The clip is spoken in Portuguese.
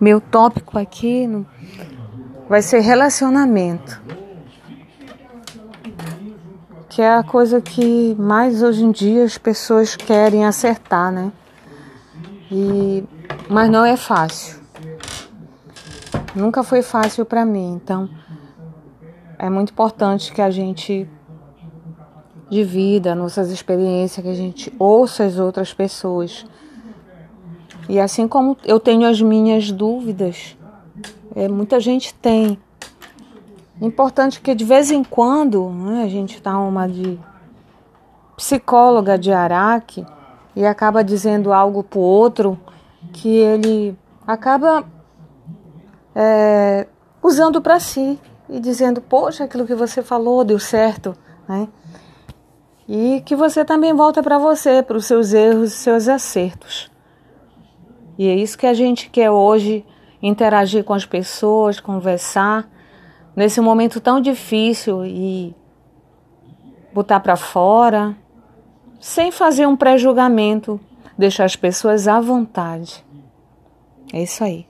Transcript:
meu tópico aqui no, vai ser relacionamento. Que é a coisa que mais hoje em dia as pessoas querem acertar, né? E, mas não é fácil. Nunca foi fácil para mim, então é muito importante que a gente divida nossas experiências, que a gente ouça as outras pessoas e assim como eu tenho as minhas dúvidas, é, muita gente tem. Importante que de vez em quando né, a gente dá uma de psicóloga de Araque e acaba dizendo algo para o outro que ele acaba é, usando para si e dizendo, poxa, aquilo que você falou deu certo, né? E que você também volta para você, para os seus erros e seus acertos. E é isso que a gente quer hoje, interagir com as pessoas, conversar nesse momento tão difícil e botar para fora, sem fazer um pré-julgamento, deixar as pessoas à vontade. É isso aí.